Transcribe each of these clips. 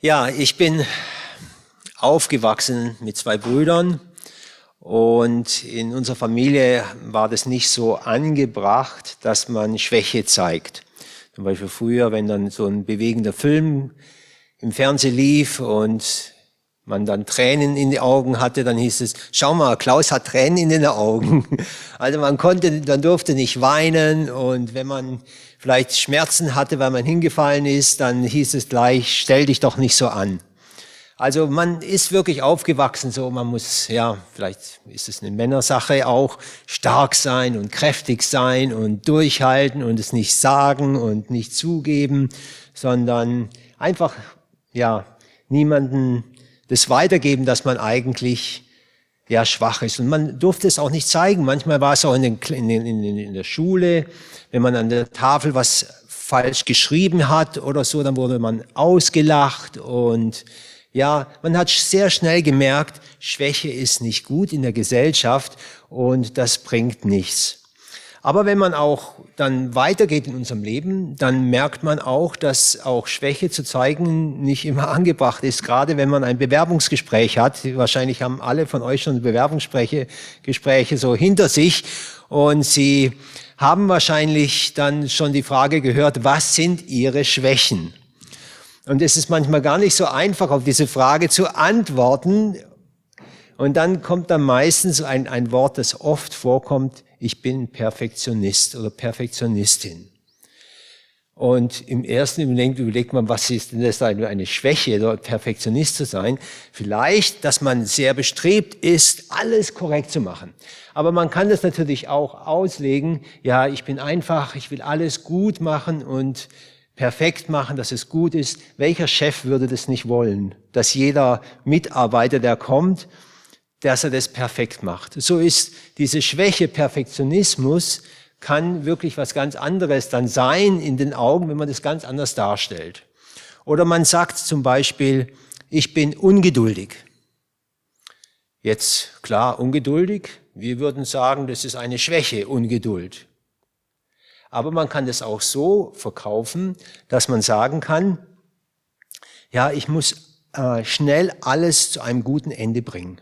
Ja, ich bin aufgewachsen mit zwei Brüdern und in unserer Familie war das nicht so angebracht, dass man Schwäche zeigt. Zum Beispiel früher, wenn dann so ein bewegender Film im Fernsehen lief und man dann Tränen in die Augen hatte, dann hieß es, schau mal, Klaus hat Tränen in den Augen. Also man konnte, dann durfte nicht weinen und wenn man vielleicht Schmerzen hatte, weil man hingefallen ist, dann hieß es gleich, stell dich doch nicht so an. Also man ist wirklich aufgewachsen so, man muss, ja, vielleicht ist es eine Männersache auch, stark sein und kräftig sein und durchhalten und es nicht sagen und nicht zugeben, sondern einfach, ja, niemanden das weitergeben, dass man eigentlich ja schwach ist. Und man durfte es auch nicht zeigen. Manchmal war es auch in, den, in, in, in der Schule, wenn man an der Tafel was falsch geschrieben hat oder so, dann wurde man ausgelacht und ja, man hat sehr schnell gemerkt, Schwäche ist nicht gut in der Gesellschaft und das bringt nichts. Aber wenn man auch dann weitergeht in unserem Leben, dann merkt man auch, dass auch Schwäche zu zeigen nicht immer angebracht ist. Gerade wenn man ein Bewerbungsgespräch hat. Wahrscheinlich haben alle von euch schon Bewerbungsgespräche Gespräche so hinter sich und sie haben wahrscheinlich dann schon die Frage gehört, was sind ihre Schwächen? Und es ist manchmal gar nicht so einfach, auf diese Frage zu antworten. Und dann kommt da meistens ein, ein Wort, das oft vorkommt, ich bin Perfektionist oder Perfektionistin. Und im ersten Überlegen überlegt man, was ist denn das eine Schwäche, oder Perfektionist zu sein? Vielleicht, dass man sehr bestrebt ist, alles korrekt zu machen. Aber man kann das natürlich auch auslegen, ja, ich bin einfach, ich will alles gut machen und perfekt machen, dass es gut ist. Welcher Chef würde das nicht wollen? Dass jeder Mitarbeiter, der kommt, dass er das perfekt macht. So ist diese Schwäche Perfektionismus kann wirklich was ganz anderes dann sein in den Augen, wenn man das ganz anders darstellt. Oder man sagt zum Beispiel, ich bin ungeduldig. Jetzt klar, ungeduldig. Wir würden sagen, das ist eine Schwäche, Ungeduld. Aber man kann das auch so verkaufen, dass man sagen kann, ja, ich muss äh, schnell alles zu einem guten Ende bringen.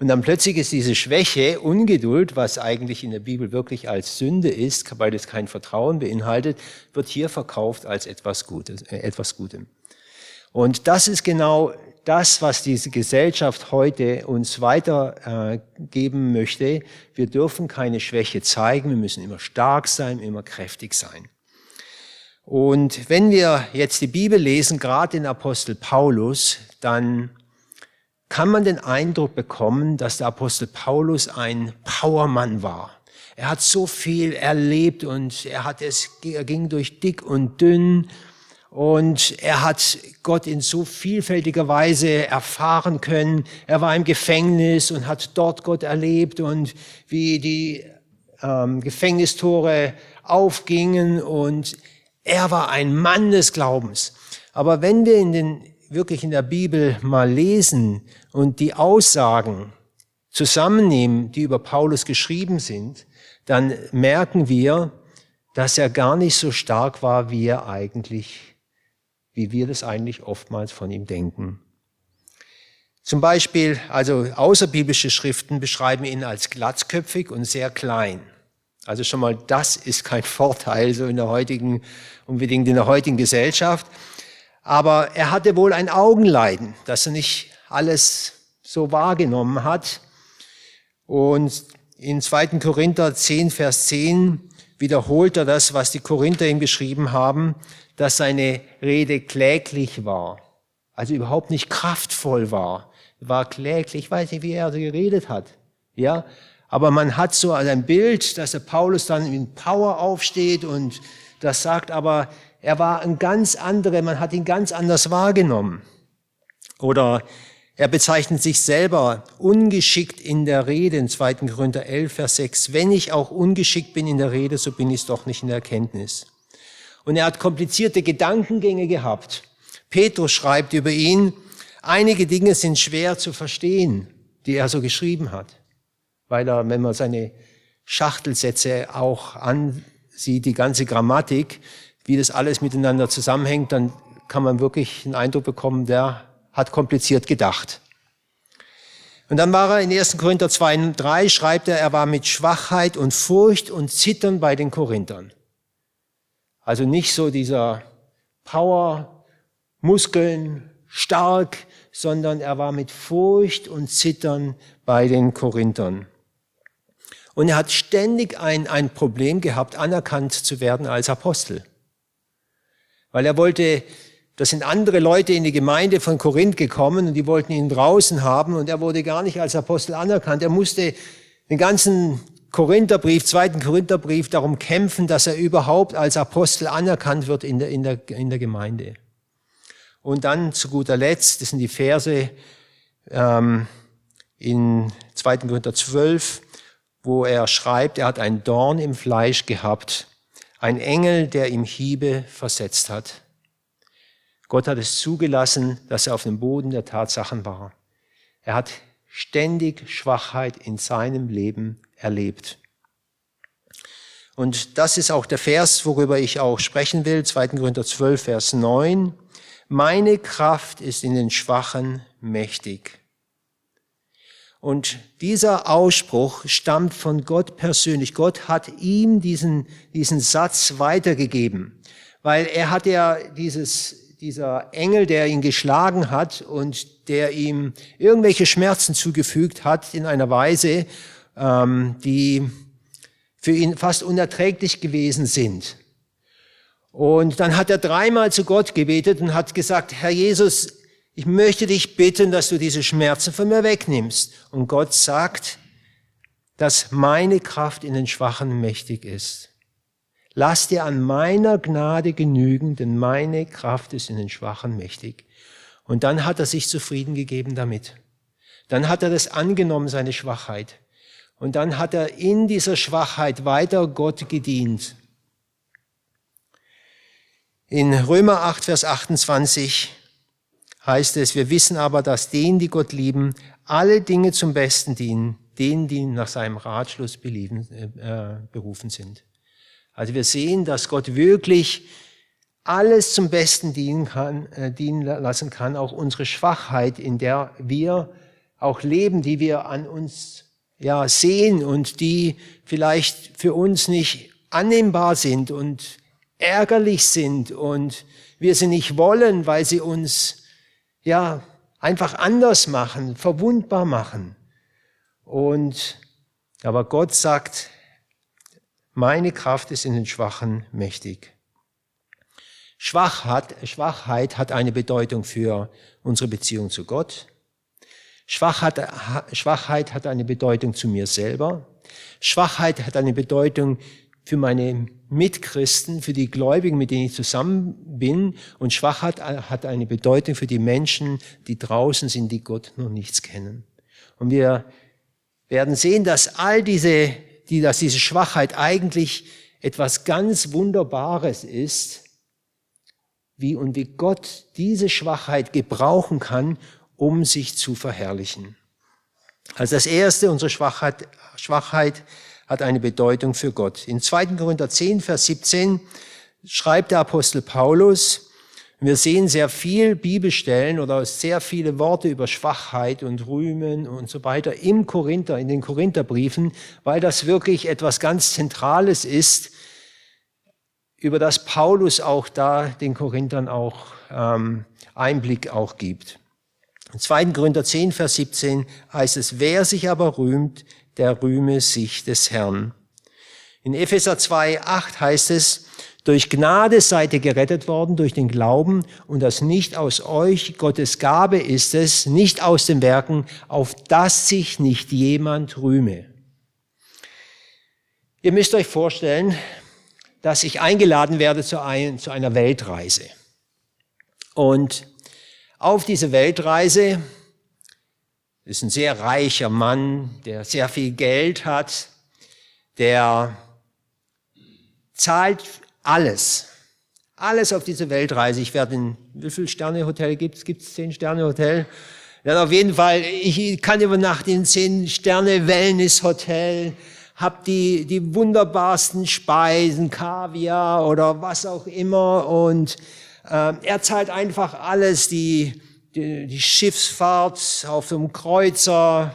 Und dann plötzlich ist diese Schwäche, Ungeduld, was eigentlich in der Bibel wirklich als Sünde ist, weil es kein Vertrauen beinhaltet, wird hier verkauft als etwas Gutes, äh, etwas Gutem. Und das ist genau das, was diese Gesellschaft heute uns weitergeben äh, möchte. Wir dürfen keine Schwäche zeigen, wir müssen immer stark sein, immer kräftig sein. Und wenn wir jetzt die Bibel lesen, gerade den Apostel Paulus, dann kann man den Eindruck bekommen, dass der Apostel Paulus ein Powermann war. Er hat so viel erlebt und er hat es, er ging durch dick und dünn und er hat Gott in so vielfältiger Weise erfahren können. Er war im Gefängnis und hat dort Gott erlebt und wie die ähm, Gefängnistore aufgingen und er war ein Mann des Glaubens. Aber wenn wir in den, wirklich in der Bibel mal lesen und die Aussagen zusammennehmen, die über Paulus geschrieben sind, dann merken wir, dass er gar nicht so stark war, wie er eigentlich wie wir das eigentlich oftmals von ihm denken. Zum Beispiel, also außerbiblische Schriften beschreiben ihn als glatzköpfig und sehr klein. Also schon mal, das ist kein Vorteil so in der heutigen, unbedingt in der heutigen Gesellschaft. Aber er hatte wohl ein Augenleiden, dass er nicht alles so wahrgenommen hat. Und in 2. Korinther 10, Vers 10 wiederholt er das, was die Korinther ihm geschrieben haben dass seine Rede kläglich war, also überhaupt nicht kraftvoll war. War kläglich, ich weiß nicht, wie er geredet hat. Ja, aber man hat so ein Bild, dass der Paulus dann in Power aufsteht und das sagt, aber er war ein ganz anderer, man hat ihn ganz anders wahrgenommen. Oder er bezeichnet sich selber ungeschickt in der Rede in 2. Korinther 11, Vers 6. Wenn ich auch ungeschickt bin in der Rede, so bin ich es doch nicht in der Erkenntnis. Und er hat komplizierte Gedankengänge gehabt. Petrus schreibt über ihn, einige Dinge sind schwer zu verstehen, die er so geschrieben hat. Weil er, wenn man seine Schachtelsätze auch ansieht, die ganze Grammatik, wie das alles miteinander zusammenhängt, dann kann man wirklich einen Eindruck bekommen, der hat kompliziert gedacht. Und dann war er in 1. Korinther 2, 3 schreibt er, er war mit Schwachheit und Furcht und Zittern bei den Korinthern. Also nicht so dieser Power, Muskeln, stark, sondern er war mit Furcht und Zittern bei den Korinthern. Und er hat ständig ein, ein Problem gehabt, anerkannt zu werden als Apostel. Weil er wollte da sind andere Leute in die Gemeinde von Korinth gekommen und die wollten ihn draußen haben und er wurde gar nicht als Apostel anerkannt. Er musste den ganzen Korintherbrief, zweiten Korintherbrief darum kämpfen, dass er überhaupt als Apostel anerkannt wird in der, in der, in der Gemeinde. Und dann zu guter Letzt, das sind die Verse ähm, in 2. Korinther 12, wo er schreibt, er hat ein Dorn im Fleisch gehabt, ein Engel, der ihm Hiebe versetzt hat. Gott hat es zugelassen, dass er auf dem Boden der Tatsachen war. Er hat ständig Schwachheit in seinem Leben erlebt. Und das ist auch der Vers, worüber ich auch sprechen will, 2. Korinther 12, Vers 9. Meine Kraft ist in den Schwachen mächtig. Und dieser Ausspruch stammt von Gott persönlich. Gott hat ihm diesen, diesen Satz weitergegeben, weil er hat ja dieses, dieser Engel, der ihn geschlagen hat und der ihm irgendwelche Schmerzen zugefügt hat in einer Weise, ähm, die für ihn fast unerträglich gewesen sind. Und dann hat er dreimal zu Gott gebetet und hat gesagt, Herr Jesus, ich möchte dich bitten, dass du diese Schmerzen von mir wegnimmst. Und Gott sagt, dass meine Kraft in den Schwachen mächtig ist. Lass dir an meiner Gnade genügen, denn meine Kraft ist in den Schwachen mächtig. Und dann hat er sich zufrieden gegeben damit. Dann hat er das angenommen, seine Schwachheit. Und dann hat er in dieser Schwachheit weiter Gott gedient. In Römer 8, Vers 28 heißt es, wir wissen aber, dass denen, die Gott lieben, alle Dinge zum Besten dienen, denen, die nach seinem Ratschluss belieben, äh, berufen sind. Also wir sehen, dass Gott wirklich alles zum Besten dienen, kann, äh, dienen lassen kann, auch unsere Schwachheit, in der wir auch leben, die wir an uns ja, sehen und die vielleicht für uns nicht annehmbar sind und ärgerlich sind und wir sie nicht wollen, weil sie uns ja einfach anders machen, verwundbar machen. Und aber Gott sagt, meine Kraft ist in den Schwachen mächtig. Schwachheit, Schwachheit hat eine Bedeutung für unsere Beziehung zu Gott. Schwachheit, Schwachheit hat eine Bedeutung zu mir selber. Schwachheit hat eine Bedeutung für meine Mitchristen, für die Gläubigen, mit denen ich zusammen bin. Und Schwachheit hat eine Bedeutung für die Menschen, die draußen sind, die Gott noch nichts kennen. Und wir werden sehen, dass all diese die, dass diese Schwachheit eigentlich etwas ganz Wunderbares ist, wie und wie Gott diese Schwachheit gebrauchen kann, um sich zu verherrlichen. Also das erste, unsere Schwachheit, Schwachheit hat eine Bedeutung für Gott. In 2. Korinther 10, Vers 17 schreibt der Apostel Paulus, wir sehen sehr viel Bibelstellen oder sehr viele Worte über Schwachheit und Rühmen und so weiter im Korinther, in den Korintherbriefen, weil das wirklich etwas ganz Zentrales ist, über das Paulus auch da den Korinthern auch ähm, Einblick auch gibt. In 2. Korinther 10, Vers 17 heißt es, wer sich aber rühmt, der rühme sich des Herrn. In Epheser 2, 8 heißt es, durch Gnade seid ihr gerettet worden, durch den Glauben, und das nicht aus euch, Gottes Gabe ist es, nicht aus den Werken, auf das sich nicht jemand rühme. Ihr müsst euch vorstellen, dass ich eingeladen werde zu, ein, zu einer Weltreise. Und auf diese Weltreise ist ein sehr reicher Mann, der sehr viel Geld hat, der zahlt alles. Alles auf diese Weltreise. Ich werde in, wie viel Sterne Hotel gibt's? Gibt's zehn Sterne Hotel? Ja, auf jeden Fall, ich kann übernachten in zehn Sterne Wellness Hotel, hab die, die wunderbarsten Speisen, Kaviar oder was auch immer und Ähm, er zahlt einfach alles, die, die, die Schiffsfahrt auf dem Kreuzer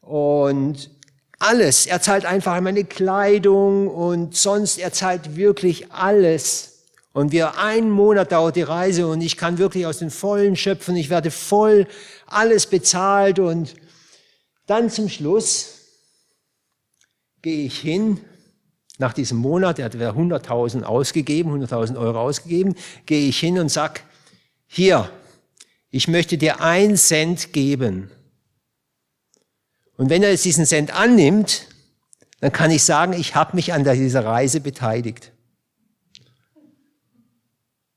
und alles. Er zahlt einfach meine Kleidung und sonst, er zahlt wirklich alles. Und wir, einen Monat dauert die Reise und ich kann wirklich aus den Vollen schöpfen. Ich werde voll alles bezahlt und dann zum Schluss gehe ich hin, nach diesem Monat, er hat 100.000 ausgegeben, 100.000 Euro ausgegeben, gehe ich hin und sag, hier, ich möchte dir ein Cent geben. Und wenn er jetzt diesen Cent annimmt, dann kann ich sagen, ich habe mich an dieser Reise beteiligt.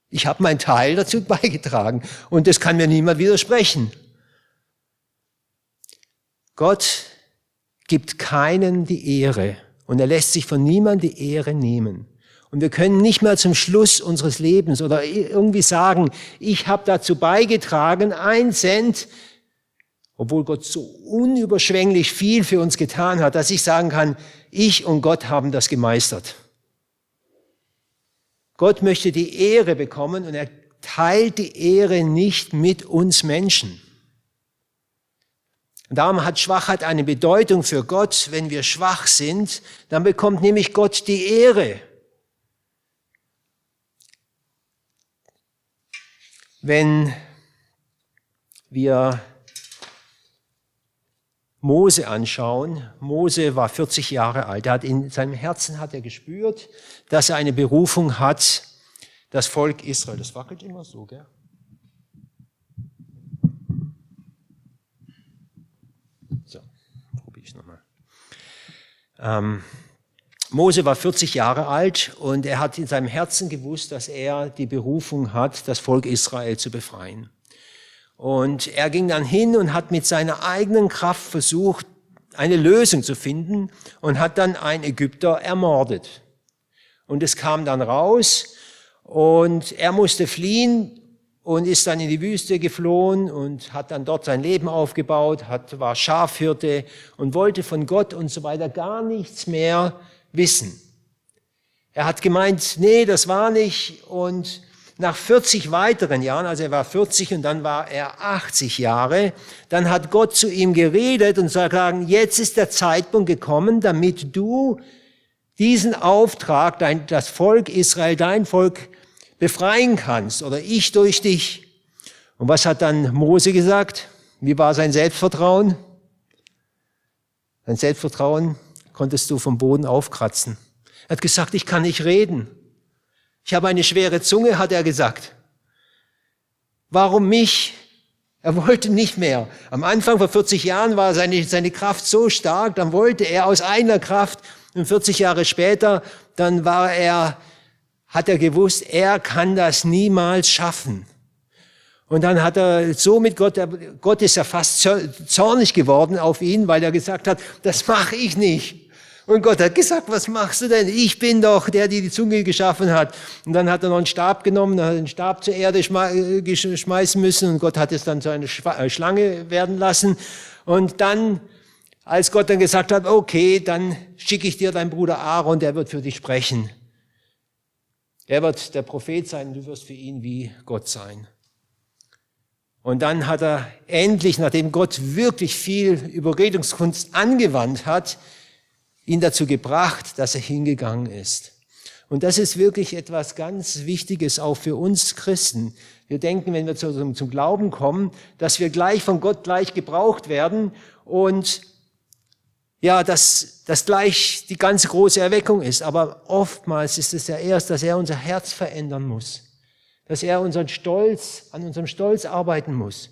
Ich habe meinen Teil dazu beigetragen und das kann mir niemand widersprechen. Gott gibt keinen die Ehre und er lässt sich von niemand die Ehre nehmen. Und wir können nicht mehr zum Schluss unseres Lebens oder irgendwie sagen, ich habe dazu beigetragen, ein Cent, obwohl Gott so unüberschwänglich viel für uns getan hat, dass ich sagen kann, ich und Gott haben das gemeistert. Gott möchte die Ehre bekommen und er teilt die Ehre nicht mit uns Menschen. Und darum hat Schwachheit eine Bedeutung für Gott. Wenn wir schwach sind, dann bekommt nämlich Gott die Ehre. Wenn wir Mose anschauen, Mose war 40 Jahre alt. Er hat in seinem Herzen hat er gespürt, dass er eine Berufung hat, das Volk Israel. Das wackelt immer so, gell? Ähm, Mose war 40 Jahre alt und er hat in seinem Herzen gewusst, dass er die Berufung hat, das Volk Israel zu befreien. Und er ging dann hin und hat mit seiner eigenen Kraft versucht, eine Lösung zu finden und hat dann einen Ägypter ermordet. Und es kam dann raus und er musste fliehen und ist dann in die Wüste geflohen und hat dann dort sein Leben aufgebaut, hat, war Schafhirte und wollte von Gott und so weiter gar nichts mehr wissen. Er hat gemeint, nee, das war nicht und nach 40 weiteren Jahren, also er war 40 und dann war er 80 Jahre, dann hat Gott zu ihm geredet und sagen, jetzt ist der Zeitpunkt gekommen, damit du diesen Auftrag, dein, das Volk Israel, dein Volk befreien kannst oder ich durch dich. Und was hat dann Mose gesagt? Wie war sein Selbstvertrauen? Sein Selbstvertrauen konntest du vom Boden aufkratzen. Er hat gesagt, ich kann nicht reden. Ich habe eine schwere Zunge, hat er gesagt. Warum mich? Er wollte nicht mehr. Am Anfang vor 40 Jahren war seine, seine Kraft so stark, dann wollte er aus einer Kraft und 40 Jahre später, dann war er hat er gewusst, er kann das niemals schaffen. Und dann hat er so mit Gott, Gott ist ja fast zornig geworden auf ihn, weil er gesagt hat, das mache ich nicht. Und Gott hat gesagt, was machst du denn? Ich bin doch der, der die Zunge geschaffen hat. Und dann hat er noch einen Stab genommen, hat den Stab zur Erde äh, schmeißen müssen und Gott hat es dann zu einer äh, Schlange werden lassen. Und dann, als Gott dann gesagt hat, okay, dann schicke ich dir deinen Bruder Aaron, der wird für dich sprechen. Er wird der Prophet sein, du wirst für ihn wie Gott sein. Und dann hat er endlich, nachdem Gott wirklich viel Überredungskunst angewandt hat, ihn dazu gebracht, dass er hingegangen ist. Und das ist wirklich etwas ganz Wichtiges auch für uns Christen. Wir denken, wenn wir zum, zum Glauben kommen, dass wir gleich von Gott gleich gebraucht werden und ja, dass das gleich die ganze große Erweckung ist. Aber oftmals ist es ja erst, dass er unser Herz verändern muss. Dass er unseren Stolz, an unserem Stolz arbeiten muss.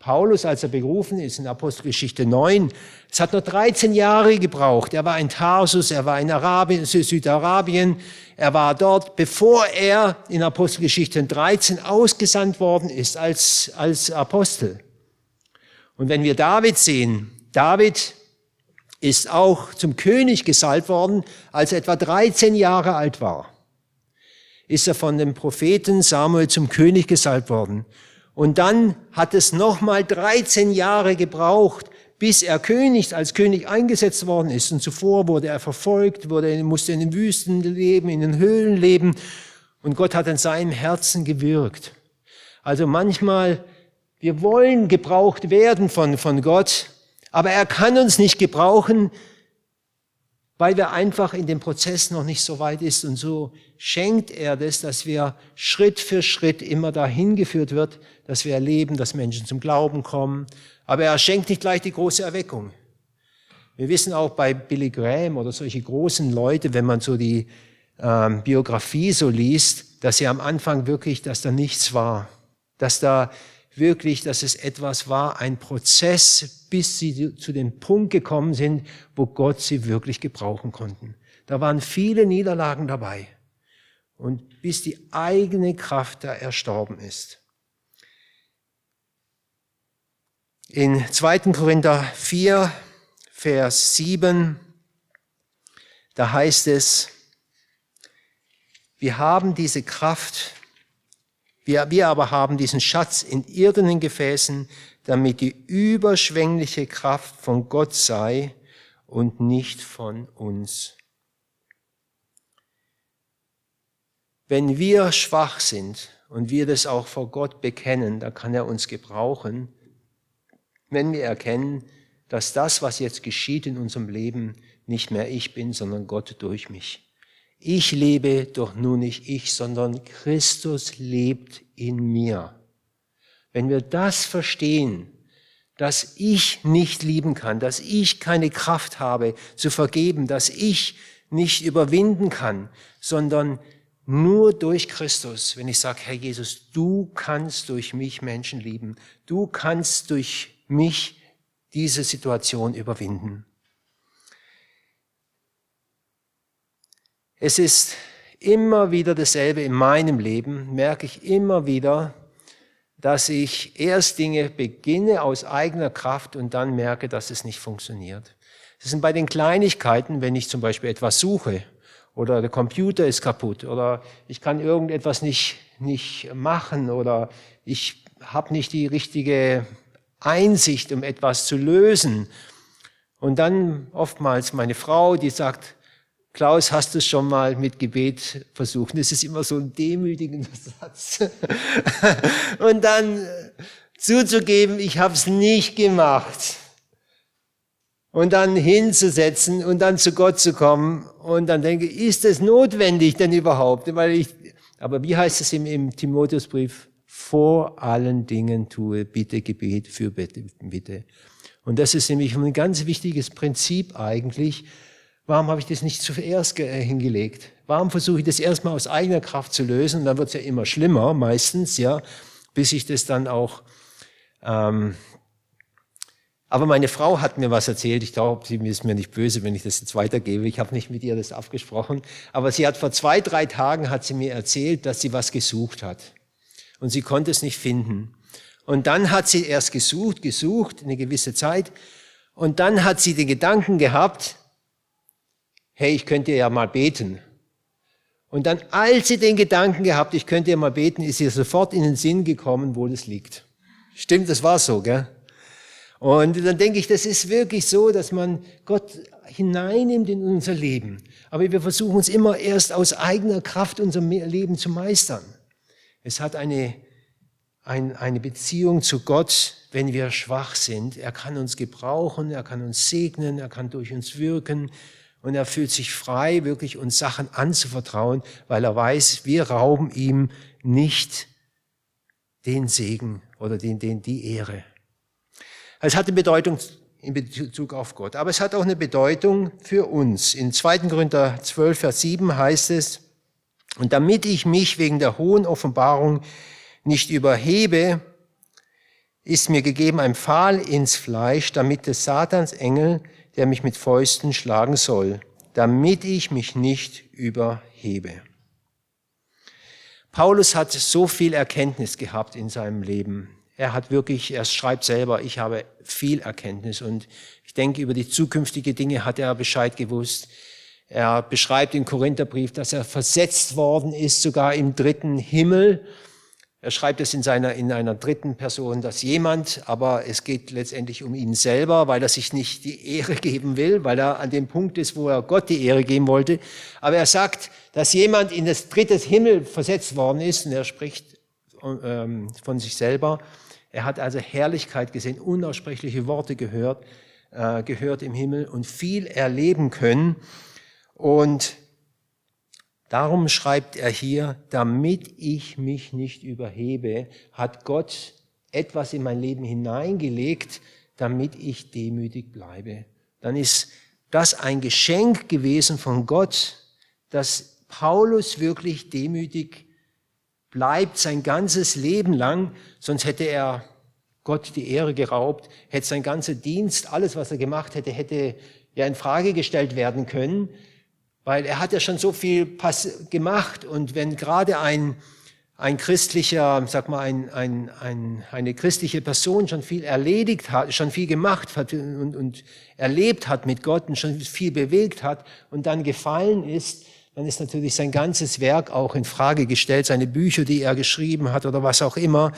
Paulus, als er berufen ist in Apostelgeschichte 9, es hat nur 13 Jahre gebraucht. Er war in Tarsus, er war in Arabien, Südarabien, er war dort, bevor er in Apostelgeschichte 13 ausgesandt worden ist als, als Apostel. Und wenn wir David sehen, David ist auch zum König gesalbt worden, als er etwa 13 Jahre alt war. Ist er von dem Propheten Samuel zum König gesalbt worden. Und dann hat es nochmal 13 Jahre gebraucht, bis er König, als König eingesetzt worden ist. Und zuvor wurde er verfolgt, wurde, musste in den Wüsten leben, in den Höhlen leben. Und Gott hat in seinem Herzen gewirkt. Also manchmal, wir wollen gebraucht werden von, von Gott, aber er kann uns nicht gebrauchen, weil wir einfach in dem Prozess noch nicht so weit ist. Und so schenkt er das, dass wir Schritt für Schritt immer dahin geführt wird, dass wir erleben, dass Menschen zum Glauben kommen. Aber er schenkt nicht gleich die große Erweckung. Wir wissen auch bei Billy Graham oder solche großen Leute, wenn man so die ähm, Biografie so liest, dass sie am Anfang wirklich, dass da nichts war, dass da wirklich, dass es etwas war, ein Prozess, bis sie zu dem Punkt gekommen sind, wo Gott sie wirklich gebrauchen konnten. Da waren viele Niederlagen dabei. Und bis die eigene Kraft da erstorben ist. In 2. Korinther 4, Vers 7, da heißt es, wir haben diese Kraft, wir, wir aber haben diesen Schatz in irdenen Gefäßen, damit die überschwängliche Kraft von Gott sei und nicht von uns. Wenn wir schwach sind und wir das auch vor Gott bekennen, dann kann er uns gebrauchen, wenn wir erkennen, dass das, was jetzt geschieht in unserem Leben, nicht mehr ich bin, sondern Gott durch mich. Ich lebe doch nun nicht ich, sondern Christus lebt in mir. Wenn wir das verstehen, dass ich nicht lieben kann, dass ich keine Kraft habe zu vergeben, dass ich nicht überwinden kann, sondern nur durch Christus, wenn ich sage, Herr Jesus, du kannst durch mich Menschen lieben, du kannst durch mich diese Situation überwinden. Es ist immer wieder dasselbe in meinem Leben, merke ich immer wieder, dass ich erst Dinge beginne aus eigener Kraft und dann merke, dass es nicht funktioniert. Es sind bei den Kleinigkeiten, wenn ich zum Beispiel etwas suche oder der Computer ist kaputt oder ich kann irgendetwas nicht, nicht machen oder ich habe nicht die richtige Einsicht, um etwas zu lösen. Und dann oftmals meine Frau, die sagt, Klaus, hast du es schon mal mit Gebet versucht? Das ist immer so ein demütigender Satz. Und dann zuzugeben, ich habe es nicht gemacht. Und dann hinzusetzen und dann zu Gott zu kommen und dann denke, ist es notwendig denn überhaupt? Weil ich, aber wie heißt es im, im Timotheusbrief? vor allen Dingen tue bitte Gebet für Bitte. Und das ist nämlich ein ganz wichtiges Prinzip eigentlich. Warum habe ich das nicht zuerst äh, hingelegt? Warum versuche ich das erstmal aus eigener Kraft zu lösen? Dann wird es ja immer schlimmer, meistens, ja, bis ich das dann auch. Ähm aber meine Frau hat mir was erzählt. Ich glaube, sie ist mir nicht böse, wenn ich das jetzt weitergebe. Ich habe nicht mit ihr das abgesprochen. Aber sie hat vor zwei, drei Tagen hat sie mir erzählt, dass sie was gesucht hat und sie konnte es nicht finden. Und dann hat sie erst gesucht, gesucht, eine gewisse Zeit. Und dann hat sie den Gedanken gehabt, hey, ich könnte ja mal beten. Und dann, als sie den Gedanken gehabt, ich könnte ja mal beten, ist ihr sofort in den Sinn gekommen, wo das liegt. Stimmt, das war so, gell? Und dann denke ich, das ist wirklich so, dass man Gott hineinnimmt in unser Leben. Aber wir versuchen uns immer erst aus eigener Kraft unser Leben zu meistern. Es hat eine, ein, eine Beziehung zu Gott, wenn wir schwach sind. Er kann uns gebrauchen, er kann uns segnen, er kann durch uns wirken und er fühlt sich frei, wirklich uns Sachen anzuvertrauen, weil er weiß, wir rauben ihm nicht den Segen oder den, den, die Ehre. Es hat eine Bedeutung in Bezug auf Gott, aber es hat auch eine Bedeutung für uns. In 2. Korinther 12, Vers 7 heißt es, und damit ich mich wegen der hohen Offenbarung nicht überhebe, ist mir gegeben ein Pfahl ins Fleisch, damit des Satans Engel, der mich mit Fäusten schlagen soll, damit ich mich nicht überhebe. Paulus hat so viel Erkenntnis gehabt in seinem Leben. Er hat wirklich, er schreibt selber, ich habe viel Erkenntnis und ich denke, über die zukünftige Dinge hat er Bescheid gewusst. Er beschreibt im Korintherbrief, dass er versetzt worden ist, sogar im dritten Himmel. Er schreibt es in, seiner, in einer dritten Person, dass jemand, aber es geht letztendlich um ihn selber, weil er sich nicht die Ehre geben will, weil er an dem Punkt ist, wo er Gott die Ehre geben wollte. Aber er sagt, dass jemand in das dritte Himmel versetzt worden ist und er spricht ähm, von sich selber. Er hat also Herrlichkeit gesehen, unaussprechliche Worte gehört, äh, gehört im Himmel und viel erleben können. Und Darum schreibt er hier, damit ich mich nicht überhebe, hat Gott etwas in mein Leben hineingelegt, damit ich demütig bleibe. Dann ist das ein Geschenk gewesen von Gott, dass Paulus wirklich demütig bleibt sein ganzes Leben lang, sonst hätte er Gott die Ehre geraubt, hätte sein ganzer Dienst, alles was er gemacht hätte, hätte ja in Frage gestellt werden können. Weil er hat ja schon so viel gemacht und wenn gerade ein, ein christlicher, sag mal, ein, ein, ein, eine christliche Person schon viel erledigt hat, schon viel gemacht hat und, und erlebt hat mit Gott und schon viel bewegt hat und dann gefallen ist, dann ist natürlich sein ganzes Werk auch in Frage gestellt, seine Bücher, die er geschrieben hat oder was auch immer.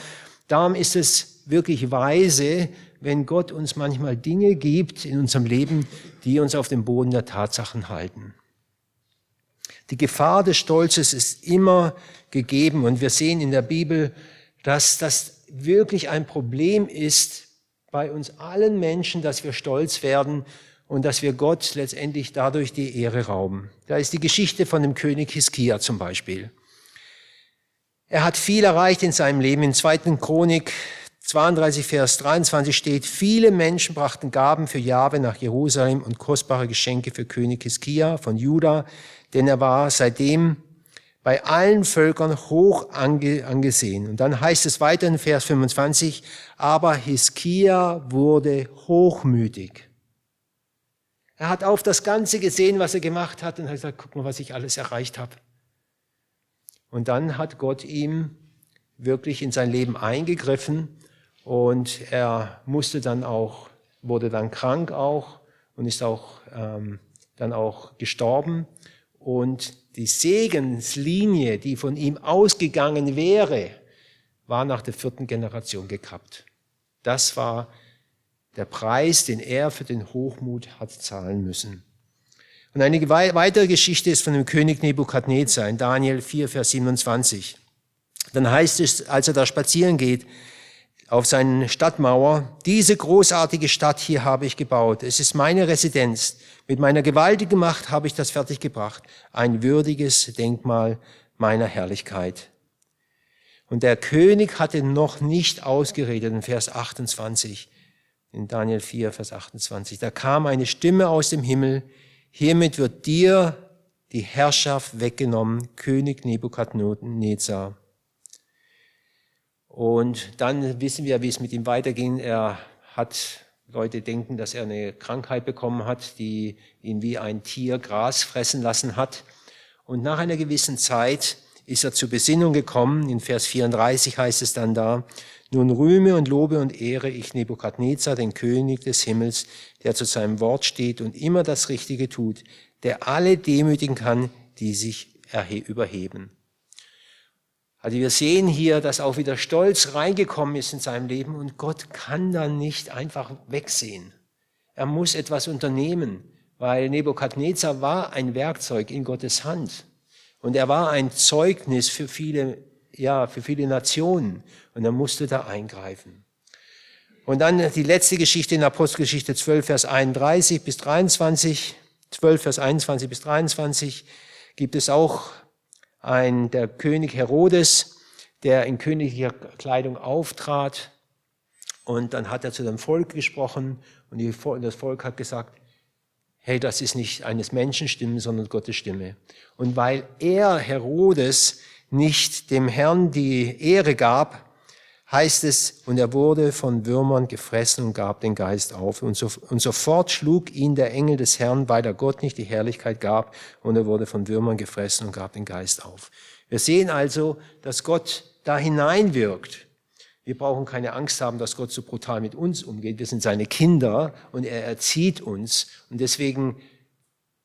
Darum ist es wirklich weise, wenn Gott uns manchmal Dinge gibt in unserem Leben, die uns auf dem Boden der Tatsachen halten. Die Gefahr des Stolzes ist immer gegeben und wir sehen in der Bibel, dass das wirklich ein Problem ist bei uns allen Menschen, dass wir stolz werden und dass wir Gott letztendlich dadurch die Ehre rauben. Da ist die Geschichte von dem König Hiskia zum Beispiel. Er hat viel erreicht in seinem Leben. In 2. Chronik 32, Vers 23 steht, viele Menschen brachten Gaben für Jahwe nach Jerusalem und kostbare Geschenke für König Hiskia von Juda, denn er war seitdem bei allen Völkern hoch angesehen. Und dann heißt es weiter in Vers 25, aber Hiskia wurde hochmütig. Er hat auf das Ganze gesehen, was er gemacht hat und hat gesagt, guck mal, was ich alles erreicht habe. Und dann hat Gott ihm wirklich in sein Leben eingegriffen und er musste dann auch, wurde dann krank auch und ist auch ähm, dann auch gestorben und die Segenslinie, die von ihm ausgegangen wäre, war nach der vierten Generation gekappt. Das war der Preis, den er für den Hochmut hat zahlen müssen. Und eine weitere Geschichte ist von dem König Nebukadnezar in Daniel 4, Vers 27. Dann heißt es, als er da spazieren geht, auf seinen Stadtmauer, diese großartige Stadt hier habe ich gebaut. Es ist meine Residenz. Mit meiner gewaltigen Macht habe ich das fertiggebracht. Ein würdiges Denkmal meiner Herrlichkeit. Und der König hatte noch nicht ausgeredet in Vers 28, in Daniel 4, Vers 28. Da kam eine Stimme aus dem Himmel, hiermit wird dir die Herrschaft weggenommen, König Nebukadnezar. Und dann wissen wir, wie es mit ihm weiterging. Er hat Leute denken, dass er eine Krankheit bekommen hat, die ihn wie ein Tier Gras fressen lassen hat. Und nach einer gewissen Zeit ist er zur Besinnung gekommen. In Vers 34 heißt es dann da, nun rühme und lobe und ehre ich Nebukadnezar, den König des Himmels, der zu seinem Wort steht und immer das Richtige tut, der alle demütigen kann, die sich überheben. Also wir sehen hier, dass auch wieder Stolz reingekommen ist in seinem Leben und Gott kann dann nicht einfach wegsehen. Er muss etwas unternehmen, weil Nebukadnezar war ein Werkzeug in Gottes Hand und er war ein Zeugnis für viele, ja, für viele Nationen und er musste da eingreifen. Und dann die letzte Geschichte in Apostelgeschichte 12, Vers 31 bis 23, 12, Vers 21 bis 23 gibt es auch ein, der König Herodes, der in königlicher Kleidung auftrat. Und dann hat er zu dem Volk gesprochen und das Volk hat gesagt, hey, das ist nicht eines Menschen Stimme, sondern Gottes Stimme. Und weil er, Herodes, nicht dem Herrn die Ehre gab, heißt es, und er wurde von Würmern gefressen und gab den Geist auf. Und, so, und sofort schlug ihn der Engel des Herrn, weil der Gott nicht die Herrlichkeit gab, und er wurde von Würmern gefressen und gab den Geist auf. Wir sehen also, dass Gott da hineinwirkt. Wir brauchen keine Angst haben, dass Gott so brutal mit uns umgeht. Wir sind seine Kinder und er erzieht uns. Und deswegen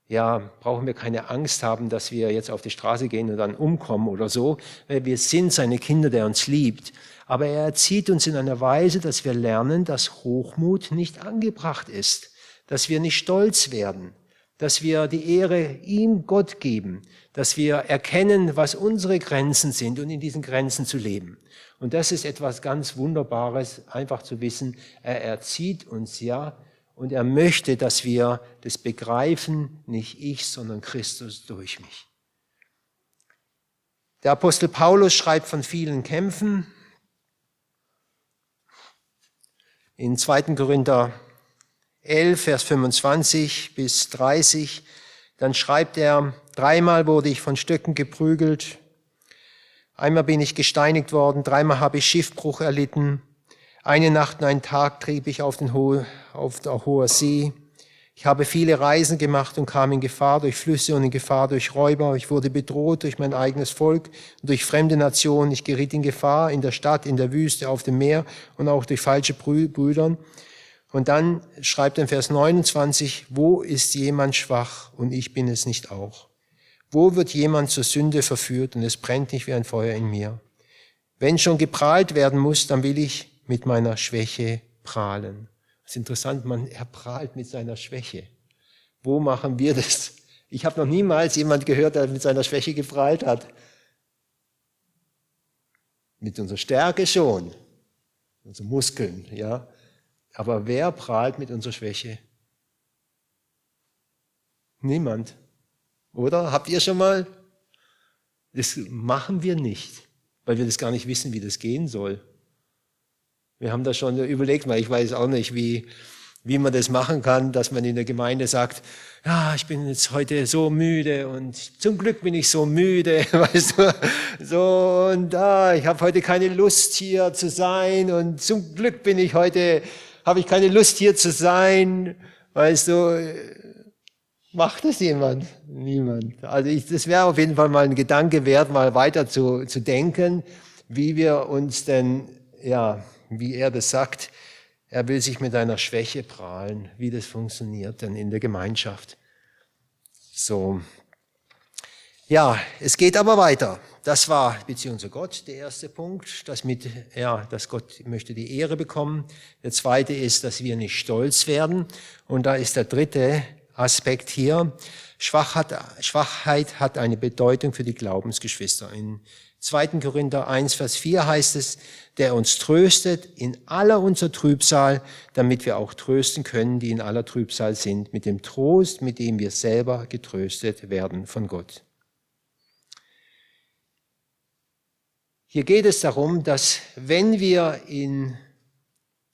ja, brauchen wir keine Angst haben, dass wir jetzt auf die Straße gehen und dann umkommen oder so, weil wir sind seine Kinder, der uns liebt. Aber er erzieht uns in einer Weise, dass wir lernen, dass Hochmut nicht angebracht ist, dass wir nicht stolz werden, dass wir die Ehre ihm Gott geben, dass wir erkennen, was unsere Grenzen sind und in diesen Grenzen zu leben. Und das ist etwas ganz Wunderbares, einfach zu wissen, er erzieht uns ja und er möchte, dass wir das begreifen, nicht ich, sondern Christus durch mich. Der Apostel Paulus schreibt von vielen Kämpfen. In 2. Korinther 11, Vers 25 bis 30, dann schreibt er, dreimal wurde ich von Stöcken geprügelt, einmal bin ich gesteinigt worden, dreimal habe ich Schiffbruch erlitten, eine Nacht und einen Tag trieb ich auf, den Ho auf der hoher See. Ich habe viele Reisen gemacht und kam in Gefahr durch Flüsse und in Gefahr durch Räuber. Ich wurde bedroht durch mein eigenes Volk und durch fremde Nationen. Ich geriet in Gefahr in der Stadt, in der Wüste, auf dem Meer und auch durch falsche Brüder. Und dann schreibt in Vers 29, wo ist jemand schwach und ich bin es nicht auch? Wo wird jemand zur Sünde verführt und es brennt nicht wie ein Feuer in mir? Wenn schon geprahlt werden muss, dann will ich mit meiner Schwäche prahlen. Das ist interessant, man, er prahlt mit seiner Schwäche. Wo machen wir das? Ich habe noch niemals jemand gehört, der mit seiner Schwäche geprahlt hat. Mit unserer Stärke schon, unsere Muskeln, ja. Aber wer prahlt mit unserer Schwäche? Niemand. Oder? Habt ihr schon mal? Das machen wir nicht, weil wir das gar nicht wissen, wie das gehen soll. Wir haben das schon überlegt, weil ich weiß auch nicht, wie, wie man das machen kann, dass man in der Gemeinde sagt, ja, ich bin jetzt heute so müde und zum Glück bin ich so müde, weißt du, so und da, ah, ich habe heute keine Lust hier zu sein und zum Glück bin ich heute, habe ich keine Lust hier zu sein, weißt du, macht das jemand? Niemand. Also ich, das wäre auf jeden Fall mal ein Gedanke wert, mal weiter zu, zu denken, wie wir uns denn, ja, wie er das sagt. Er will sich mit einer Schwäche prahlen, wie das funktioniert denn in der Gemeinschaft. So. Ja, es geht aber weiter. Das war Beziehung zu Gott, der erste Punkt, dass mit, ja, dass Gott möchte die Ehre bekommen. Der zweite ist, dass wir nicht stolz werden. Und da ist der dritte Aspekt hier. Schwachheit, Schwachheit hat eine Bedeutung für die Glaubensgeschwister. In 2. Korinther 1, Vers 4 heißt es, der uns tröstet in aller unserer Trübsal, damit wir auch trösten können, die in aller Trübsal sind, mit dem Trost, mit dem wir selber getröstet werden von Gott. Hier geht es darum, dass wenn wir in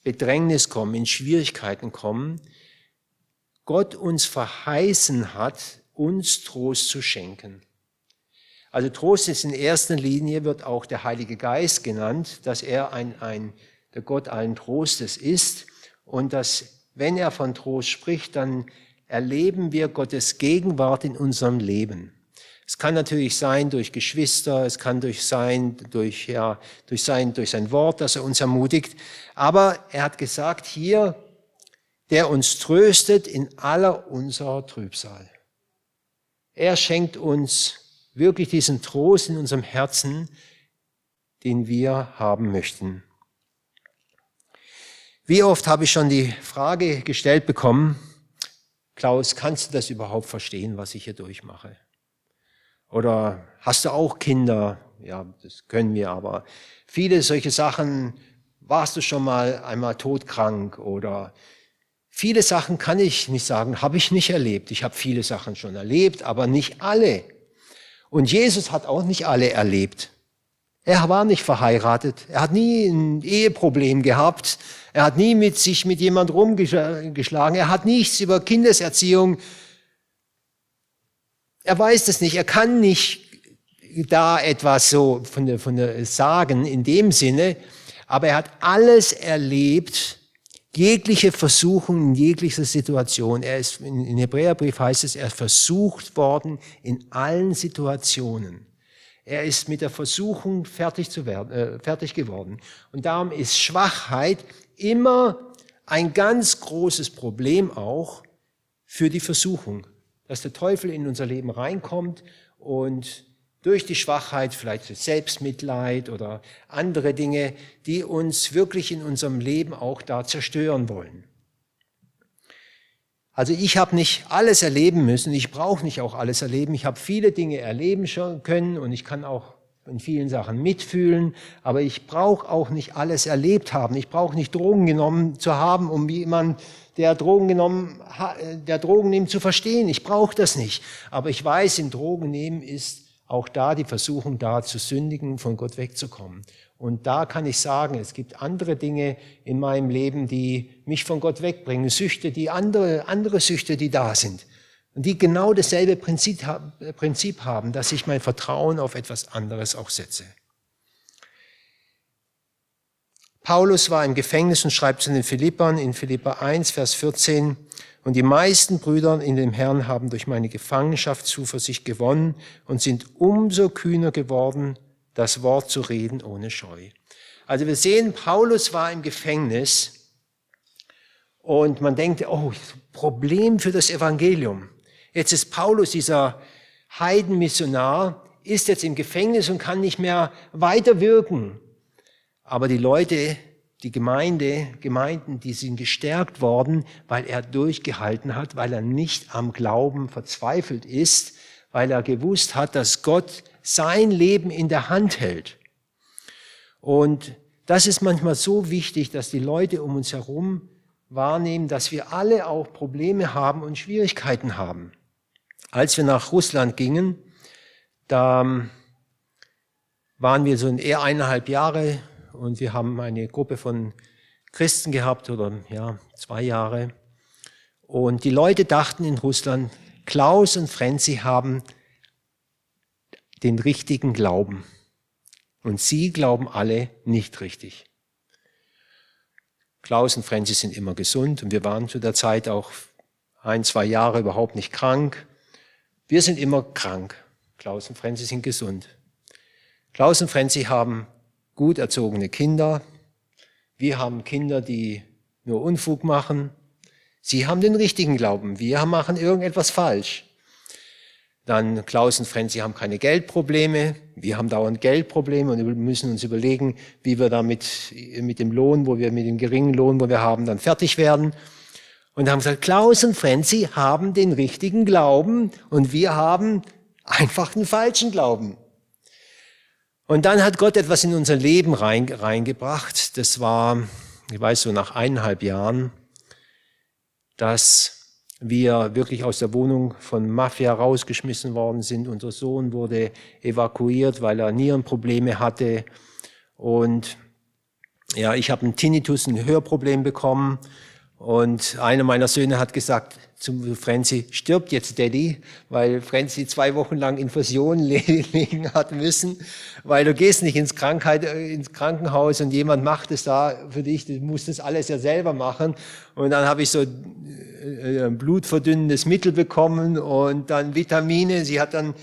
Bedrängnis kommen, in Schwierigkeiten kommen, Gott uns verheißen hat, uns Trost zu schenken. Also Trost ist in erster Linie, wird auch der Heilige Geist genannt, dass er ein, ein, der Gott allen Trostes ist und dass, wenn er von Trost spricht, dann erleben wir Gottes Gegenwart in unserem Leben. Es kann natürlich sein durch Geschwister, es kann durch sein, durch, ja, durch sein, durch sein Wort, dass er uns ermutigt. Aber er hat gesagt hier, der uns tröstet in aller unserer Trübsal. Er schenkt uns wirklich diesen Trost in unserem Herzen, den wir haben möchten. Wie oft habe ich schon die Frage gestellt bekommen, Klaus, kannst du das überhaupt verstehen, was ich hier durchmache? Oder hast du auch Kinder? Ja, das können wir, aber viele solche Sachen, warst du schon mal einmal todkrank oder viele Sachen kann ich nicht sagen, habe ich nicht erlebt. Ich habe viele Sachen schon erlebt, aber nicht alle. Und Jesus hat auch nicht alle erlebt. Er war nicht verheiratet. Er hat nie ein Eheproblem gehabt. Er hat nie mit sich mit jemand rumgeschlagen. Er hat nichts über Kindeserziehung. Er weiß das nicht. Er kann nicht da etwas so von der, von der sagen in dem Sinne. Aber er hat alles erlebt, jegliche Versuchung in jeglicher Situation. Er ist, in Hebräerbrief heißt es, er ist versucht worden in allen Situationen. Er ist mit der Versuchung fertig, zu werden, äh, fertig geworden. Und darum ist Schwachheit immer ein ganz großes Problem auch für die Versuchung. dass der Teufel in unser Leben reinkommt und durch die Schwachheit, vielleicht Selbstmitleid oder andere Dinge, die uns wirklich in unserem Leben auch da zerstören wollen. Also ich habe nicht alles erleben müssen, ich brauche nicht auch alles erleben. Ich habe viele Dinge erleben können und ich kann auch in vielen Sachen mitfühlen, aber ich brauche auch nicht alles erlebt haben. Ich brauche nicht Drogen genommen zu haben, um jemand, der Drogen genommen, der Drogen nimmt, zu verstehen. Ich brauche das nicht. Aber ich weiß, im Drogen nehmen ist auch da die Versuchung da zu sündigen, von Gott wegzukommen. Und da kann ich sagen, es gibt andere Dinge in meinem Leben, die mich von Gott wegbringen. Süchte, die andere, andere Süchte, die da sind. Und die genau dasselbe Prinzip, Prinzip haben, dass ich mein Vertrauen auf etwas anderes auch setze. Paulus war im Gefängnis und schreibt zu den Philippern in Philippa 1, Vers 14, und die meisten Brüder in dem Herrn haben durch meine Gefangenschaft Zuversicht gewonnen und sind umso kühner geworden, das Wort zu reden ohne Scheu. Also wir sehen, Paulus war im Gefängnis und man denkt, oh, Problem für das Evangelium. Jetzt ist Paulus, dieser Heidenmissionar, ist jetzt im Gefängnis und kann nicht mehr weiter wirken. Aber die Leute, die Gemeinde, Gemeinden, die sind gestärkt worden, weil er durchgehalten hat, weil er nicht am Glauben verzweifelt ist, weil er gewusst hat, dass Gott sein Leben in der Hand hält. Und das ist manchmal so wichtig, dass die Leute um uns herum wahrnehmen, dass wir alle auch Probleme haben und Schwierigkeiten haben. Als wir nach Russland gingen, da waren wir so in eher eineinhalb Jahre und wir haben eine Gruppe von Christen gehabt oder ja, zwei Jahre. Und die Leute dachten in Russland, Klaus und Frenzi haben den richtigen Glauben. Und sie glauben alle nicht richtig. Klaus und Frenzi sind immer gesund und wir waren zu der Zeit auch ein, zwei Jahre überhaupt nicht krank. Wir sind immer krank. Klaus und Frenzi sind gesund. Klaus und Frenzi haben gut erzogene Kinder. Wir haben Kinder, die nur Unfug machen. Sie haben den richtigen Glauben. Wir machen irgendetwas falsch. Dann Klaus und Frenzi haben keine Geldprobleme. Wir haben dauernd Geldprobleme und müssen uns überlegen, wie wir damit mit dem Lohn, wo wir mit dem geringen Lohn, wo wir haben, dann fertig werden. Und haben gesagt, Klaus und Frenzi haben den richtigen Glauben und wir haben einfach den falschen Glauben. Und dann hat Gott etwas in unser Leben rein, reingebracht. Das war, ich weiß so nach eineinhalb Jahren, dass wir wirklich aus der Wohnung von Mafia rausgeschmissen worden sind. Unser Sohn wurde evakuiert, weil er Nierenprobleme hatte. Und ja, ich habe einen Tinnitus, ein Hörproblem bekommen. Und einer meiner Söhne hat gesagt zu Franzi, stirbt jetzt Daddy, weil Franzi zwei Wochen lang Infusionen legen hat müssen, weil du gehst nicht ins, Krankheit, äh, ins Krankenhaus und jemand macht es da für dich, du musst das alles ja selber machen. Und dann habe ich so äh, ein blutverdünnendes Mittel bekommen und dann Vitamine. Sie hat dann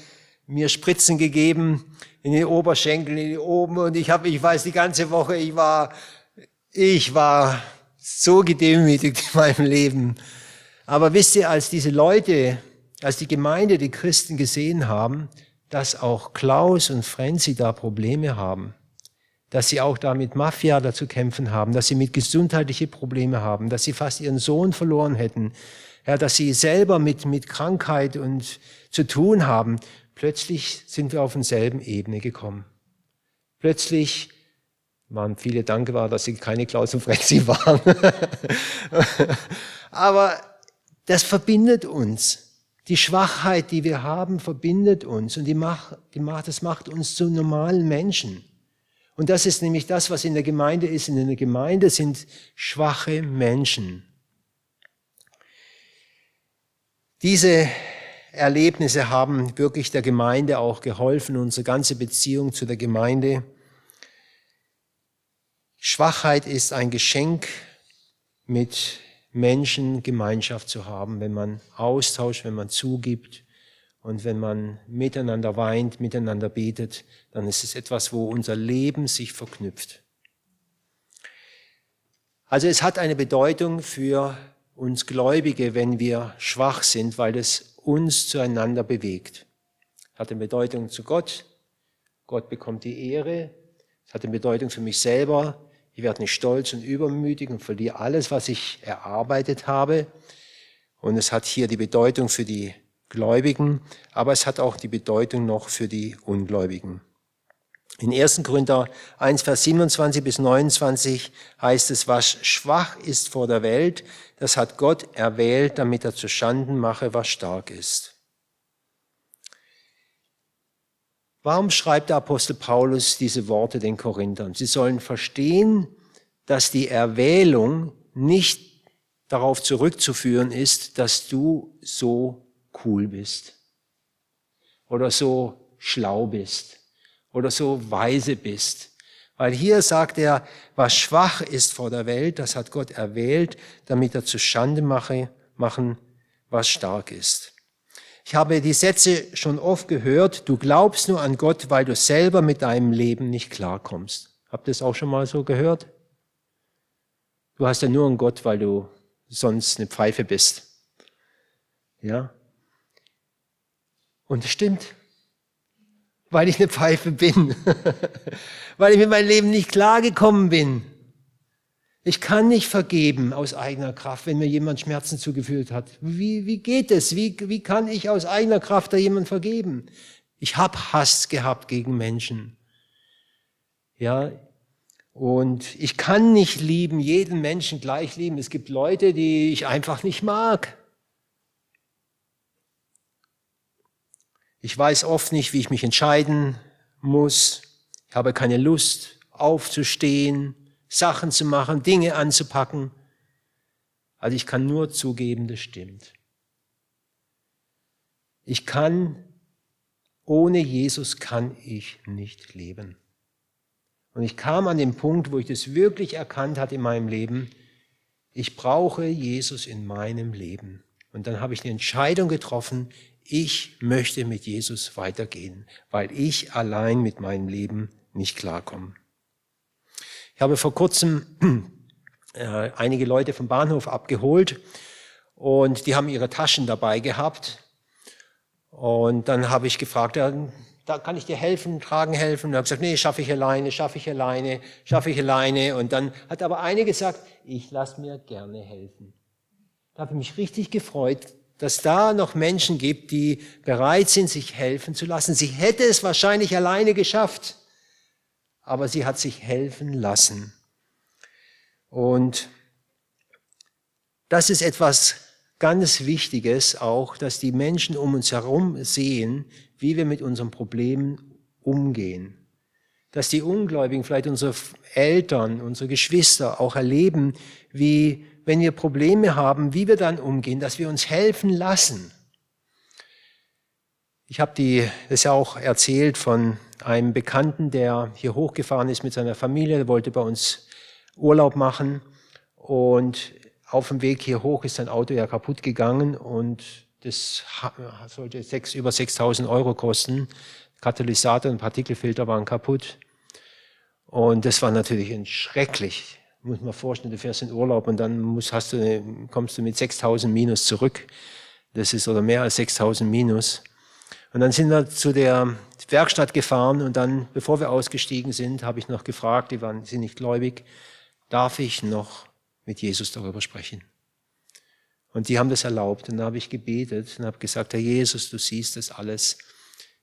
mir Spritzen gegeben in den Oberschenkeln, in die oben und ich habe, ich weiß, die ganze Woche, ich war, ich war so gedemütigt in meinem Leben. Aber wisst ihr, als diese Leute, als die Gemeinde, die Christen gesehen haben, dass auch Klaus und Frenzi da Probleme haben, dass sie auch da mit Mafia da zu kämpfen haben, dass sie mit gesundheitliche Probleme haben, dass sie fast ihren Sohn verloren hätten, ja, dass sie selber mit, mit Krankheit und zu tun haben. Plötzlich sind wir auf denselben Ebene gekommen. Plötzlich waren viele dankbar, dass sie keine Klaus und Frenzi waren. Aber das verbindet uns. Die Schwachheit, die wir haben, verbindet uns und die macht, die macht, das macht uns zu normalen Menschen. Und das ist nämlich das, was in der Gemeinde ist. In der Gemeinde sind schwache Menschen. Diese Erlebnisse haben wirklich der Gemeinde auch geholfen, unsere ganze Beziehung zu der Gemeinde Schwachheit ist ein Geschenk, mit Menschen Gemeinschaft zu haben, wenn man austauscht, wenn man zugibt und wenn man miteinander weint, miteinander betet, dann ist es etwas, wo unser Leben sich verknüpft. Also es hat eine Bedeutung für uns Gläubige, wenn wir schwach sind, weil es uns zueinander bewegt. Hat eine Bedeutung zu Gott. Gott bekommt die Ehre. Es hat eine Bedeutung für mich selber. Ich werde nicht stolz und übermütig und verliere alles, was ich erarbeitet habe. Und es hat hier die Bedeutung für die Gläubigen, aber es hat auch die Bedeutung noch für die Ungläubigen. In 1. Korinther 1, Vers 27 bis 29 heißt es, was schwach ist vor der Welt, das hat Gott erwählt, damit er zu Schanden mache, was stark ist. Warum schreibt der Apostel Paulus diese Worte den Korinthern? Sie sollen verstehen, dass die Erwählung nicht darauf zurückzuführen ist, dass du so cool bist oder so schlau bist oder so weise bist. Weil hier sagt er, was schwach ist vor der Welt, das hat Gott erwählt, damit er zu Schande mache, machen, was stark ist. Ich habe die Sätze schon oft gehört, du glaubst nur an Gott, weil du selber mit deinem Leben nicht klarkommst. Habt ihr das auch schon mal so gehört? Du hast ja nur an Gott, weil du sonst eine Pfeife bist. Ja? Und es stimmt weil ich eine Pfeife bin, weil ich mit meinem Leben nicht klargekommen bin. Ich kann nicht vergeben aus eigener Kraft, wenn mir jemand Schmerzen zugefügt hat. Wie, wie geht es? Wie, wie kann ich aus eigener Kraft da jemand vergeben? Ich habe Hass gehabt gegen Menschen. Ja, und ich kann nicht lieben, jeden Menschen gleich lieben. Es gibt Leute, die ich einfach nicht mag. Ich weiß oft nicht, wie ich mich entscheiden muss. Ich habe keine Lust, aufzustehen, Sachen zu machen, Dinge anzupacken. Also ich kann nur zugeben, das stimmt. Ich kann, ohne Jesus kann ich nicht leben. Und ich kam an den Punkt, wo ich das wirklich erkannt hatte in meinem Leben. Ich brauche Jesus in meinem Leben. Und dann habe ich eine Entscheidung getroffen, ich möchte mit Jesus weitergehen, weil ich allein mit meinem Leben nicht klarkomme. Ich habe vor kurzem äh, einige Leute vom Bahnhof abgeholt und die haben ihre Taschen dabei gehabt. Und dann habe ich gefragt, ja, da kann ich dir helfen, tragen helfen. Und hat gesagt, nee, schaffe ich alleine, schaffe ich alleine, schaffe ich alleine. Und dann hat aber eine gesagt, ich lasse mir gerne helfen. Da habe ich mich richtig gefreut, dass da noch Menschen gibt, die bereit sind, sich helfen zu lassen. Sie hätte es wahrscheinlich alleine geschafft, aber sie hat sich helfen lassen. Und das ist etwas ganz Wichtiges auch, dass die Menschen um uns herum sehen, wie wir mit unseren Problemen umgehen. Dass die Ungläubigen, vielleicht unsere Eltern, unsere Geschwister auch erleben, wie wenn wir Probleme haben, wie wir dann umgehen, dass wir uns helfen lassen. Ich habe die, das ja auch erzählt von einem Bekannten, der hier hochgefahren ist mit seiner Familie, der wollte bei uns Urlaub machen und auf dem Weg hier hoch ist sein Auto ja kaputt gegangen und das sollte sechs, über 6000 Euro kosten. Katalysator und Partikelfilter waren kaputt. Und das war natürlich schrecklich muss man vorstellen, du fährst in Urlaub und dann musst, hast du, kommst du mit 6000 Minus zurück. Das ist oder mehr als 6000 Minus. Und dann sind wir zu der Werkstatt gefahren und dann, bevor wir ausgestiegen sind, habe ich noch gefragt, die waren, sind nicht gläubig, darf ich noch mit Jesus darüber sprechen? Und die haben das erlaubt. Und dann habe ich gebetet und habe gesagt, Herr Jesus, du siehst das alles,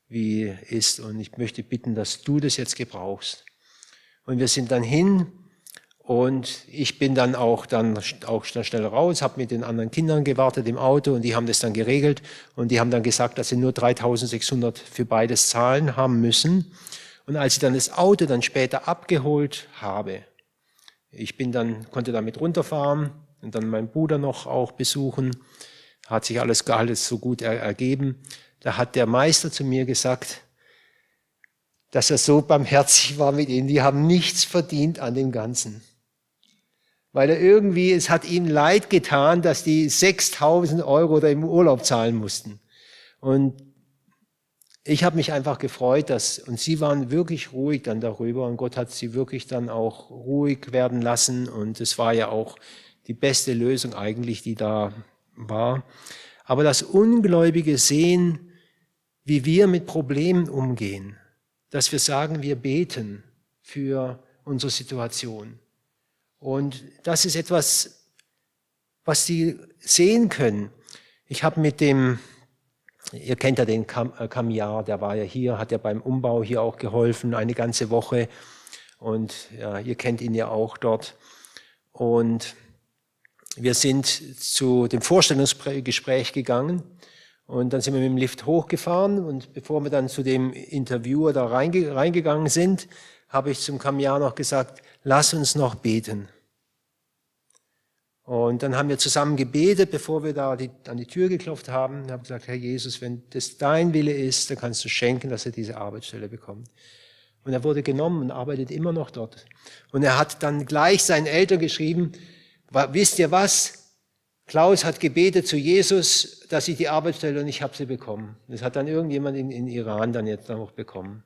wie ist. Und ich möchte bitten, dass du das jetzt gebrauchst. Und wir sind dann hin und ich bin dann auch dann auch schnell raus, habe mit den anderen Kindern gewartet im Auto und die haben das dann geregelt und die haben dann gesagt, dass sie nur 3.600 für beides zahlen haben müssen. Und als ich dann das Auto dann später abgeholt habe, ich bin dann konnte damit runterfahren und dann meinen Bruder noch auch besuchen, hat sich alles alles so gut ergeben. Da hat der Meister zu mir gesagt, dass er so barmherzig war mit ihnen. Die haben nichts verdient an dem Ganzen weil er irgendwie, es hat ihm leid getan, dass die 6000 Euro da im Urlaub zahlen mussten. Und ich habe mich einfach gefreut, dass, und sie waren wirklich ruhig dann darüber und Gott hat sie wirklich dann auch ruhig werden lassen und es war ja auch die beste Lösung eigentlich, die da war. Aber dass Ungläubige sehen, wie wir mit Problemen umgehen, dass wir sagen, wir beten für unsere Situation. Und das ist etwas, was sie sehen können. Ich habe mit dem, ihr kennt ja den Kamiar, äh, der war ja hier, hat ja beim Umbau hier auch geholfen, eine ganze Woche. Und ja, ihr kennt ihn ja auch dort. Und wir sind zu dem Vorstellungsgespräch gegangen und dann sind wir mit dem Lift hochgefahren und bevor wir dann zu dem Interviewer da reinge reingegangen sind, habe ich zum Kamiar noch gesagt, lass uns noch beten. Und dann haben wir zusammen gebetet, bevor wir da die, an die Tür geklopft haben. Ich habe gesagt, Herr Jesus, wenn das dein Wille ist, dann kannst du schenken, dass er diese Arbeitsstelle bekommt. Und er wurde genommen und arbeitet immer noch dort. Und er hat dann gleich seinen Eltern geschrieben, wisst ihr was? Klaus hat gebetet zu Jesus, dass ich die Arbeitsstelle und ich habe sie bekommen. Das hat dann irgendjemand in, in Iran dann jetzt noch bekommen.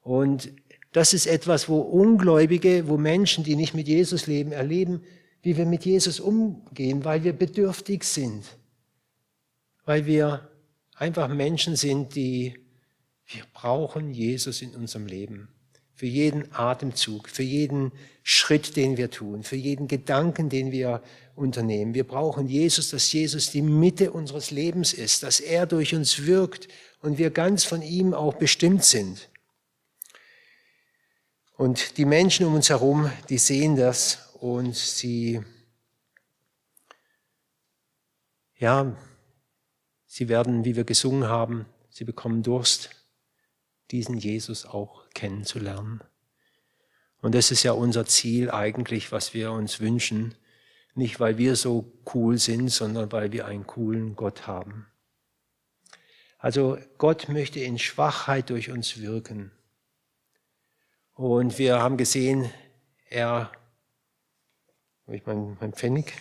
Und das ist etwas, wo Ungläubige, wo Menschen, die nicht mit Jesus leben, erleben, wie wir mit Jesus umgehen, weil wir bedürftig sind, weil wir einfach Menschen sind, die wir brauchen Jesus in unserem Leben. Für jeden Atemzug, für jeden Schritt, den wir tun, für jeden Gedanken, den wir unternehmen. Wir brauchen Jesus, dass Jesus die Mitte unseres Lebens ist, dass er durch uns wirkt und wir ganz von ihm auch bestimmt sind. Und die Menschen um uns herum, die sehen das und sie, ja, sie werden, wie wir gesungen haben, sie bekommen Durst, diesen Jesus auch kennenzulernen. Und das ist ja unser Ziel eigentlich, was wir uns wünschen, nicht weil wir so cool sind, sondern weil wir einen coolen Gott haben. Also Gott möchte in Schwachheit durch uns wirken. Und wir haben gesehen, er habe ich mein, mein Pfennig?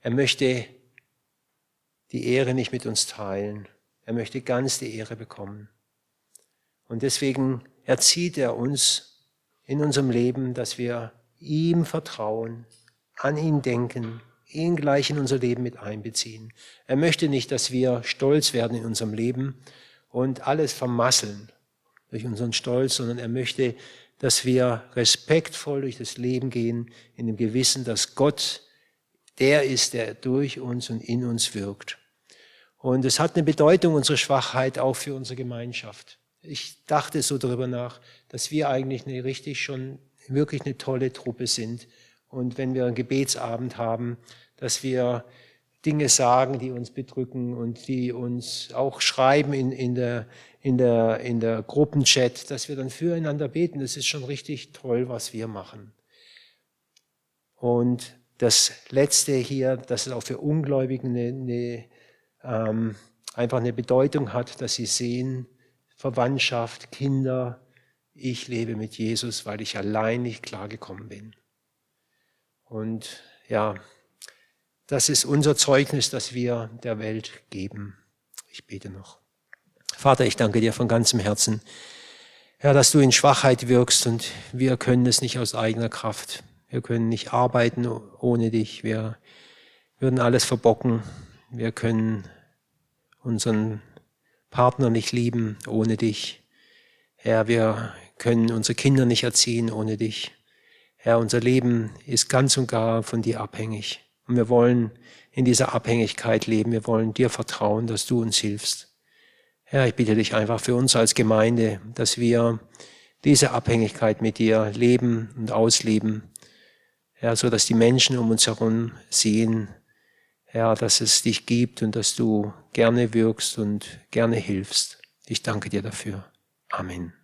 Er möchte die Ehre nicht mit uns teilen. Er möchte ganz die Ehre bekommen. Und deswegen erzieht er uns in unserem Leben, dass wir ihm vertrauen, an ihn denken, ihn gleich in unser Leben mit einbeziehen. Er möchte nicht, dass wir stolz werden in unserem Leben und alles vermasseln durch unseren Stolz, sondern er möchte, dass wir respektvoll durch das Leben gehen, in dem Gewissen, dass Gott der ist, der durch uns und in uns wirkt. Und es hat eine Bedeutung, unsere Schwachheit, auch für unsere Gemeinschaft. Ich dachte so darüber nach, dass wir eigentlich eine richtig schon wirklich eine tolle Truppe sind. Und wenn wir einen Gebetsabend haben, dass wir Dinge sagen, die uns bedrücken und die uns auch schreiben in, in, der, in, der, in der Gruppenchat, dass wir dann füreinander beten. Das ist schon richtig toll, was wir machen. Und das Letzte hier, dass es auch für Ungläubigen eine, eine, ähm, einfach eine Bedeutung hat, dass sie sehen, Verwandtschaft, Kinder, ich lebe mit Jesus, weil ich allein nicht klargekommen bin. Und ja, das ist unser Zeugnis, das wir der Welt geben. Ich bete noch. Vater, ich danke dir von ganzem Herzen, Herr, dass du in Schwachheit wirkst und wir können es nicht aus eigener Kraft. Wir können nicht arbeiten ohne dich. Wir würden alles verbocken. Wir können unseren Partner nicht lieben ohne dich. Herr, wir können unsere Kinder nicht erziehen ohne dich. Herr, unser Leben ist ganz und gar von dir abhängig. Und wir wollen in dieser Abhängigkeit leben. Wir wollen dir vertrauen, dass du uns hilfst. Herr, ich bitte dich einfach für uns als Gemeinde, dass wir diese Abhängigkeit mit dir leben und ausleben. Herr, so dass die Menschen um uns herum sehen, Herr, dass es dich gibt und dass du gerne wirkst und gerne hilfst. Ich danke dir dafür. Amen.